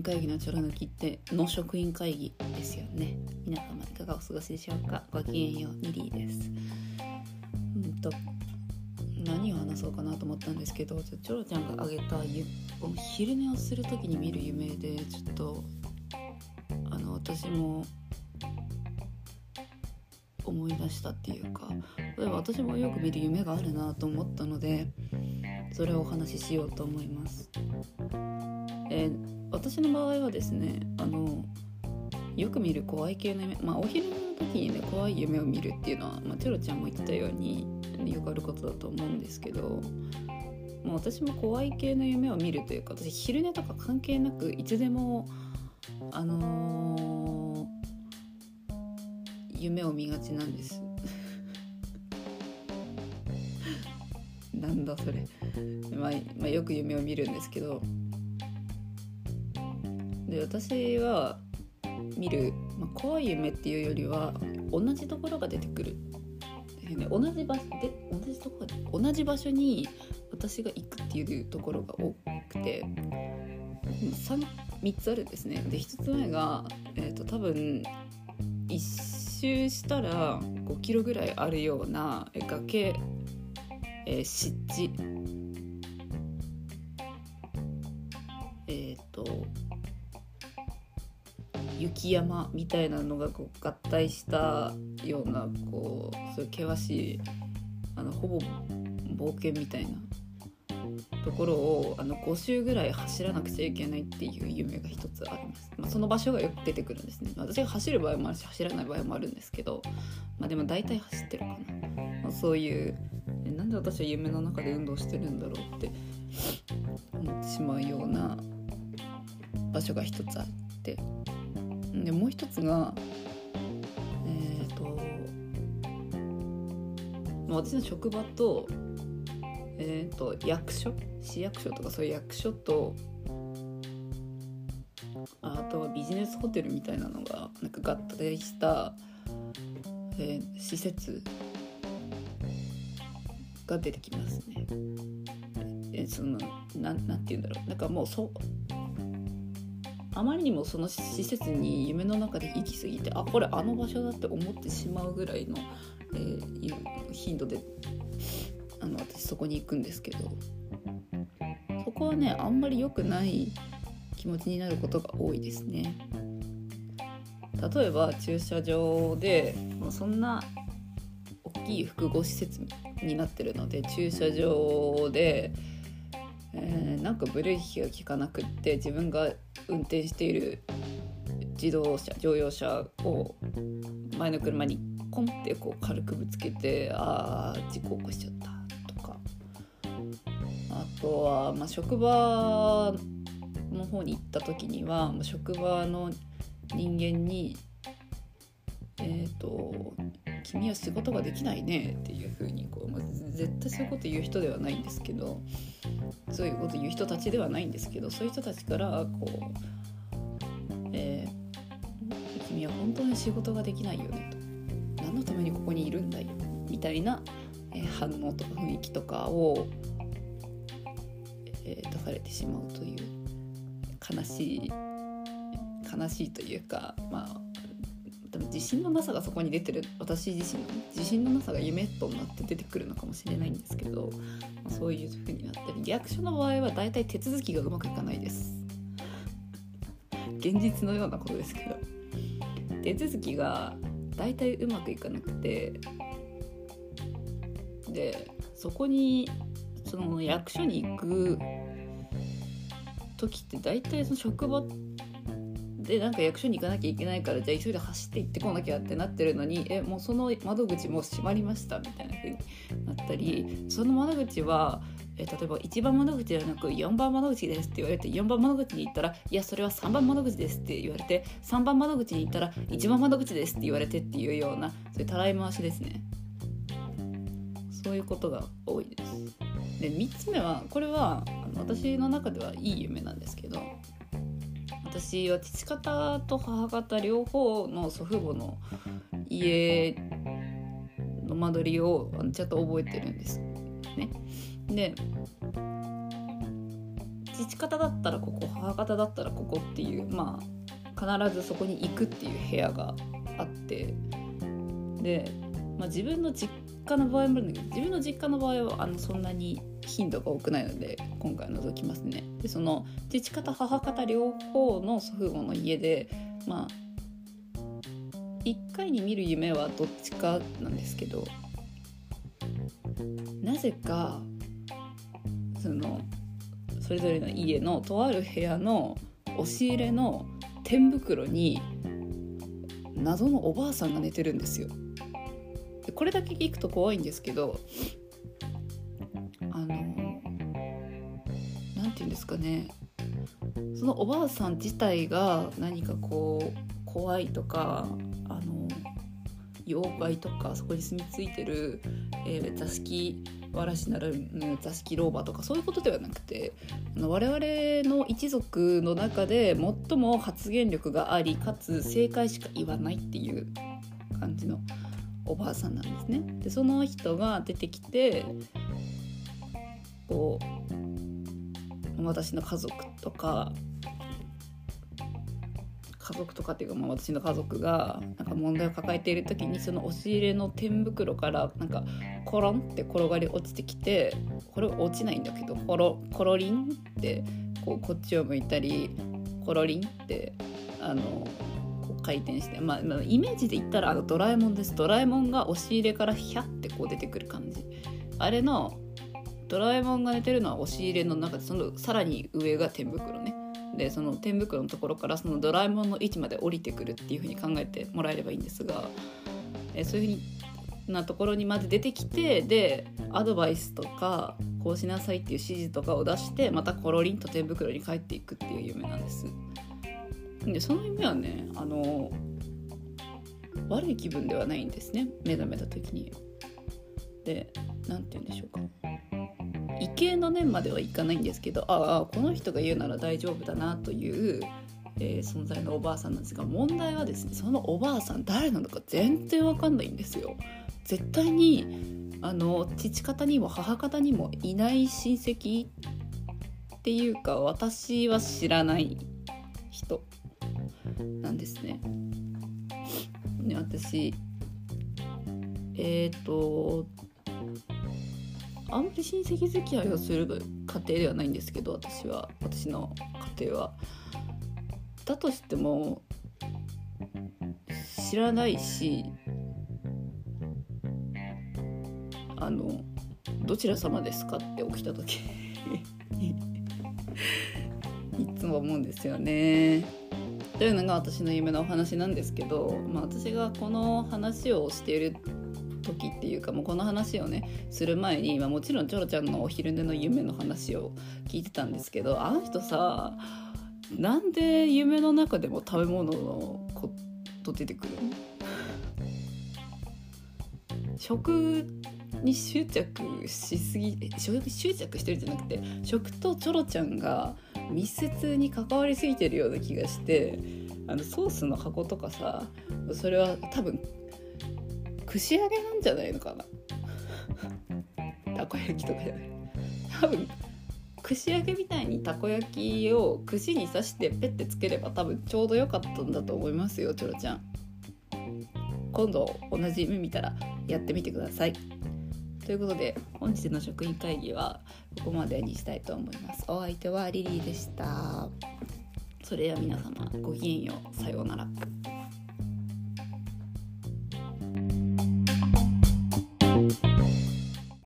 員会議のちょろ抜きっての職員会議ですよね。皆様いかがお過ごしでしょうか。ごきげんようミリーです。うんと何を話そうかなと思ったんですけどチョロちゃんが挙げたゆ昼寝をする時に見る夢でちょっとあの私も思い出したっていうか例えば私もよく見る夢があるなと思ったのでそれをお話ししようと思います。えー、私の場合はですねあのよく見る怖い系の夢まあお昼の時にね怖い夢を見るっていうのは、まあ、チョロちゃんも言ってたようによくあることだと思うんですけどもう私も怖い系の夢を見るというか私昼寝とか関係なくいつでもあのー、夢を見がちなんです。なんだそれ、まあ、まあ、よく夢を見るんですけどで私は見る、まあ、怖い夢っていうよりは同じところが出てくる、ね、同じ場所で同じところ同じ場所に私が行くっていうところが多くて 3, 3つあるんですね。で1つ目が、えーと、多分一周したら5キロぐらいあるような崖、えー、湿地。雪山みたいなのがこう合体したようなこうそういう険しいあのほぼ冒険みたいなところをあの5周ぐらい走らなくちゃいけないっていう夢が一つあります、まあ、その場所がよく出てくるんですね。私が走る場合もあるし走らない場合もあるんですけど、まあ、でも大体走ってるかな、まあ、そういうなんで私は夢の中で運動してるんだろうって思ってしまうような場所が一つあって。でもう一つがえっ、ー、と私の職場と,、えーと、役所？市役所とかそういう役所とあとはビジネスホテルみたいなのがなんか合体した、えー、施設が出てきますね。えそのななんて言うんだろう。なんかもうそあまりにもその施設に夢の中で行き過ぎてあこれあの場所だって思ってしまうぐらいの、えー、頻度であの私そこに行くんですけどそこはねあんまり良くない気持ちになることが多いですね。例えば駐車場でもうそんな大きい複合施設になってるので駐車場でえー、なんかブレーキが効かなくって自分が運転している自動車乗用車を前の車にコンってこう軽くぶつけてああ事故起こしちゃったとか。あとは、まあ、職場の方に行った時には職場の人間にえっ、ー、と「君は仕事ができないね」っていう風にこう、まあ、絶対そういうこと言う人ではないんですけどそういうこと言う人たちではないんですけどそういう人たちからこう、えー、君は本当に仕事ができないよね」と「何のためにここにいるんだよ」みたいな、えー、反応とか雰囲気とかを、えー、出されてしまうという悲しい悲しいというかまあ多分自信のなさがそこに出てる。私自身の自信のなさが夢となって出てくるのかもしれないんですけど、まあ、そういう風になったりリアクションの場合は大体手続きがうまくいかないです。現実のようなことですけど。手続きが大体うまくいかなくてでそこにその役所に行く時って大体その職場でなんか役所に行かなきゃいけないからじゃあ急いで走って行ってこなきゃってなってるのにえもうその窓口もう閉まりましたみたいな風になったりその窓口はえ例えば1番窓口ではなく4番窓口ですって言われて4番窓口に行ったらいやそれは3番窓口ですって言われて3番窓口に行ったら1番窓口ですって言われてっていうようなそういうたらい回しですね。そういうことが多いです。で3つ目はこれはあの私の中ではいい夢なんですけど私は父方と母方両方の祖父母の家の間取りをちゃんと覚えてるんですね。で父方だったらここ母方だったらここっていうまあ必ずそこに行くっていう部屋があってで、まあ、自分の実家の場合もあるんだけど自分の実家の場合はあのそんなに頻度が多くないので今回除きますね。でその父方母方両方の祖父母の家でまあ1回に見る夢はどっちかなんですけどなぜかそのそれぞれの家のとある部屋の押し入れの天袋に謎のおばあさんが寝てるんですよ。これだけ聞くと怖いんですけどの何て言うんですかねそのおばあさん自体が何かこう怖いとかあの妖怪とかそこに住み着いてる、えー、座敷わらしなる座敷老婆とかそういうことではなくて我々の一族の中で最も発言力がありかつ正解しか言わないっていう感じのおばあさんなんですね。でその人が出てきてこう私の家族とか家族とかっていうか、まあ、私の家族がなんか問題を抱えている時にその押し入れの天袋からなんかコロンって転がり落ちてきてこれ落ちないんだけどコロコロリンってこうこっちを向いたりコロリンってあのこう回転して、まあ、イメージで言ったらあのドラえもんです。ドラえもんが押し入れからヒャってこう出てくる感じ。あれのドラえもんが寝てるのは押し入れの中でそのさらに上が天袋ねでその天袋のところからそのドラえもんの位置まで降りてくるっていうふうに考えてもらえればいいんですが、えそういうふうなところにまず出てきてでアドバイスとかこうしなさいっていう指示とかを出してまたコロリンと天袋に帰っていくっていう夢なんです。でその夢はねあの悪い気分ではないんですね目覚めた時に。で何て言うんでしょうか畏敬の念まではいかないんですけどああこの人が言うなら大丈夫だなという、えー、存在のおばあさんなんですが問題はですねそのおばあさん誰なのか全然わかんないんですよ。絶対にあの父方にも母方にもいない親戚っていうか私は知らない人なんですね。ね私えっ、ー、とあんまり親戚付き合いをする家庭ではないんですけど私は私の家庭は。だとしても知らないしあのどちら様ですかって起きた時 いつも思うんですよね。というのが私の夢のお話なんですけど、まあ、私がこの話をしている時っていうかもうこの話をねする前に、まあ、もちろんチョロちゃんのお昼寝の夢の話を聞いてたんですけどあの人さなんで夢の中でも食べ物のこと出てくる食に執着しすぎ執着してるんじゃなくて食とチョロちゃんが密接に関わりすぎてるような気がしてあのソースの箱とかさそれは多分串揚げなんじゃないのかな。たこ焼きとかじゃない。多分串揚げみたいにたこ焼きを串に刺してペッてつければ多分ちょうど良かったんだと思いますよチョロちゃん。今度同じ夢見たらやってみてください。ということで本日の職員会議はここまでにしたいと思います。お相手はリリーでした。それでは皆様ごきげんよう。さようなら。